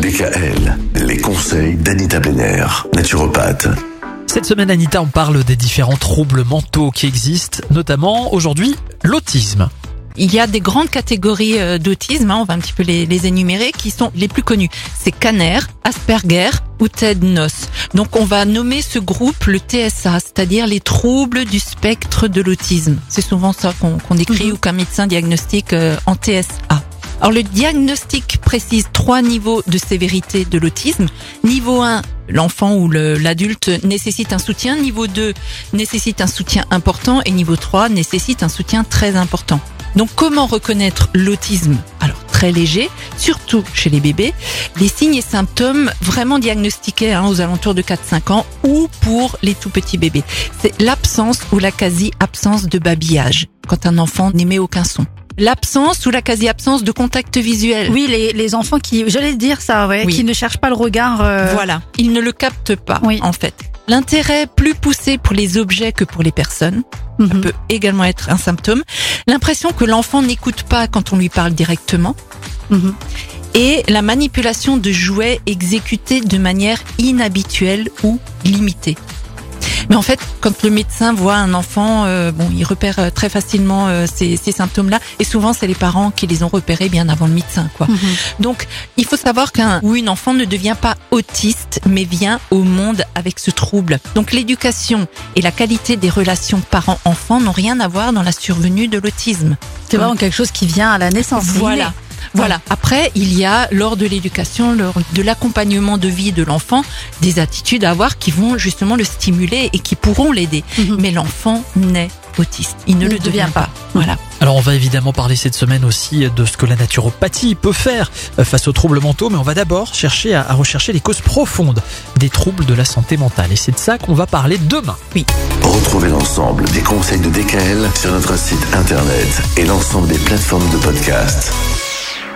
DKL, les conseils d'Anita Benner, naturopathe. Cette semaine, Anita, on parle des différents troubles mentaux qui existent, notamment aujourd'hui l'autisme. Il y a des grandes catégories euh, d'autisme, hein, on va un petit peu les, les, énumérer, qui sont les plus connues. C'est Kanner, Asperger ou Ted Noss. Donc on va nommer ce groupe le TSA, c'est-à-dire les troubles du spectre de l'autisme. C'est souvent ça qu'on décrit Mhm. ou qu'un médecin diagnostique euh, en TSA. Alors le diagnostic précise trois niveaux de sévérité de l'autisme. Niveau 1, l'enfant ou l'adulte nécessite un soutien. Niveau 2, nécessite un soutien important. Et niveau 3, nécessite un soutien très important. Donc comment reconnaître l'autisme? Alors très léger, surtout chez les bébés. Les signes et symptômes vraiment diagnostiqués hein, aux alentours de 4-5 ans ou pour les tout petits bébés. C'est l'absence ou la quasi-absence de babillage quand un enfant n'émet aucun son. L'absence ou la quasi-absence de contact visuel. Oui, les, les enfants qui, j'allais dire ça, ouais, Oui. qui ne cherchent pas le regard. euh, Voilà, ils ne le captent pas Oui. en fait. L'intérêt plus poussé pour les objets que pour les personnes mhm. peut également être un symptôme. L'impression que l'enfant n'écoute pas quand on lui parle directement. Mhm. Et la manipulation de jouets exécutés de manière inhabituelle ou limitée. Mais en fait, quand le médecin voit un enfant, euh, bon, il repère euh, très facilement euh, ces, ces symptômes-là, et souvent c'est les parents qui les ont repérés bien avant le médecin, quoi. Mhm. Donc, il faut savoir qu'un ou une enfant ne devient pas autiste, mais vient au monde avec ce trouble. Donc, l'éducation et la qualité des relations parents-enfants n'ont rien à voir dans la survenue de l'autisme. C'est vraiment quelque chose qui vient à la naissance. Voilà. Voilà. Après, il y a lors de l'éducation, lors de l'accompagnement de vie de l'enfant, des attitudes à avoir qui vont justement le stimuler et qui pourront l'aider. Mhm. Mais l'enfant naît autiste. Il ne Il le devient devient pas. Voilà. Alors on va évidemment parler cette semaine aussi de ce que la naturopathie peut faire euh, face aux troubles mentaux, mais on va d'abord chercher à, rechercher les causes profondes des troubles de la santé mentale. Et c'est de ça qu'on va parler demain. Retrouvez l'ensemble des conseils de DKL sur notre site internet et l'ensemble des plateformes de podcast.